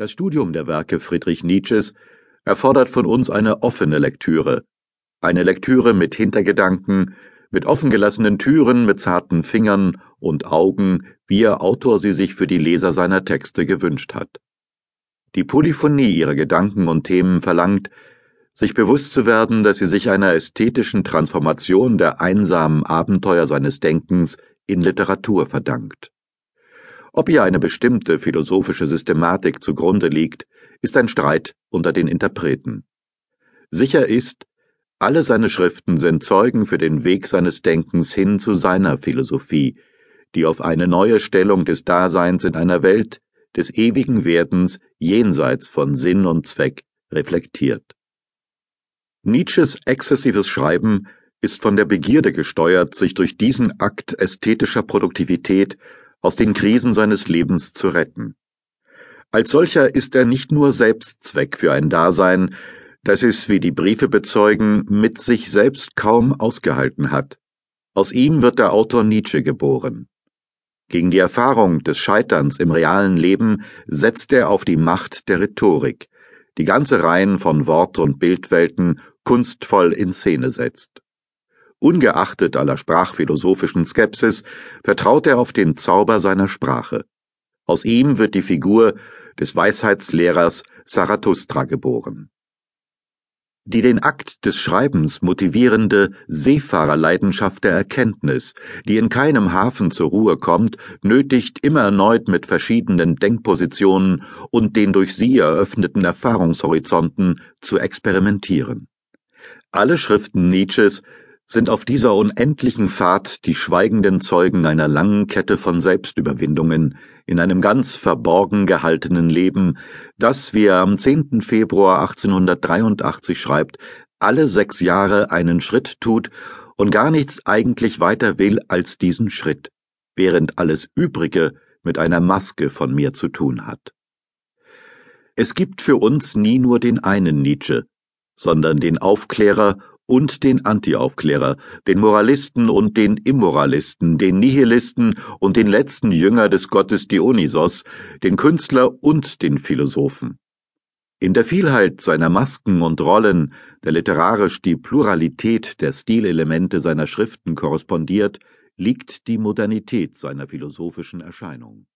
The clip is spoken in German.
Das Studium der Werke Friedrich Nietzsches erfordert von uns eine offene Lektüre, eine Lektüre mit Hintergedanken, mit offengelassenen Türen, mit zarten Fingern und Augen, wie ihr Autor sie sich für die Leser seiner Texte gewünscht hat. Die Polyphonie ihrer Gedanken und Themen verlangt, sich bewusst zu werden, dass sie sich einer ästhetischen Transformation der einsamen Abenteuer seines Denkens in Literatur verdankt. Ob ihr eine bestimmte philosophische Systematik zugrunde liegt, ist ein Streit unter den Interpreten. Sicher ist, alle seine Schriften sind Zeugen für den Weg seines Denkens hin zu seiner Philosophie, die auf eine neue Stellung des Daseins in einer Welt des ewigen Werdens jenseits von Sinn und Zweck reflektiert. Nietzsches exzessives Schreiben ist von der Begierde gesteuert, sich durch diesen Akt ästhetischer Produktivität aus den Krisen seines Lebens zu retten. Als solcher ist er nicht nur Selbstzweck für ein Dasein, das es, wie die Briefe bezeugen, mit sich selbst kaum ausgehalten hat. Aus ihm wird der Autor Nietzsche geboren. Gegen die Erfahrung des Scheiterns im realen Leben setzt er auf die Macht der Rhetorik, die ganze Reihen von Wort- und Bildwelten kunstvoll in Szene setzt. Ungeachtet aller sprachphilosophischen Skepsis vertraut er auf den Zauber seiner Sprache. Aus ihm wird die Figur des Weisheitslehrers Zarathustra geboren. Die den Akt des Schreibens motivierende Seefahrerleidenschaft der Erkenntnis, die in keinem Hafen zur Ruhe kommt, nötigt immer erneut mit verschiedenen Denkpositionen und den durch sie eröffneten Erfahrungshorizonten zu experimentieren. Alle Schriften Nietzsches sind auf dieser unendlichen Fahrt die schweigenden Zeugen einer langen Kette von Selbstüberwindungen in einem ganz verborgen gehaltenen Leben, das, wie er am 10. Februar 1883 schreibt, alle sechs Jahre einen Schritt tut und gar nichts eigentlich weiter will als diesen Schritt, während alles Übrige mit einer Maske von mir zu tun hat. Es gibt für uns nie nur den einen Nietzsche, sondern den Aufklärer und den Antiaufklärer, den Moralisten und den Immoralisten, den Nihilisten und den letzten Jünger des Gottes Dionysos, den Künstler und den Philosophen. In der Vielheit seiner Masken und Rollen, der literarisch die Pluralität der Stilelemente seiner Schriften korrespondiert, liegt die Modernität seiner philosophischen Erscheinung.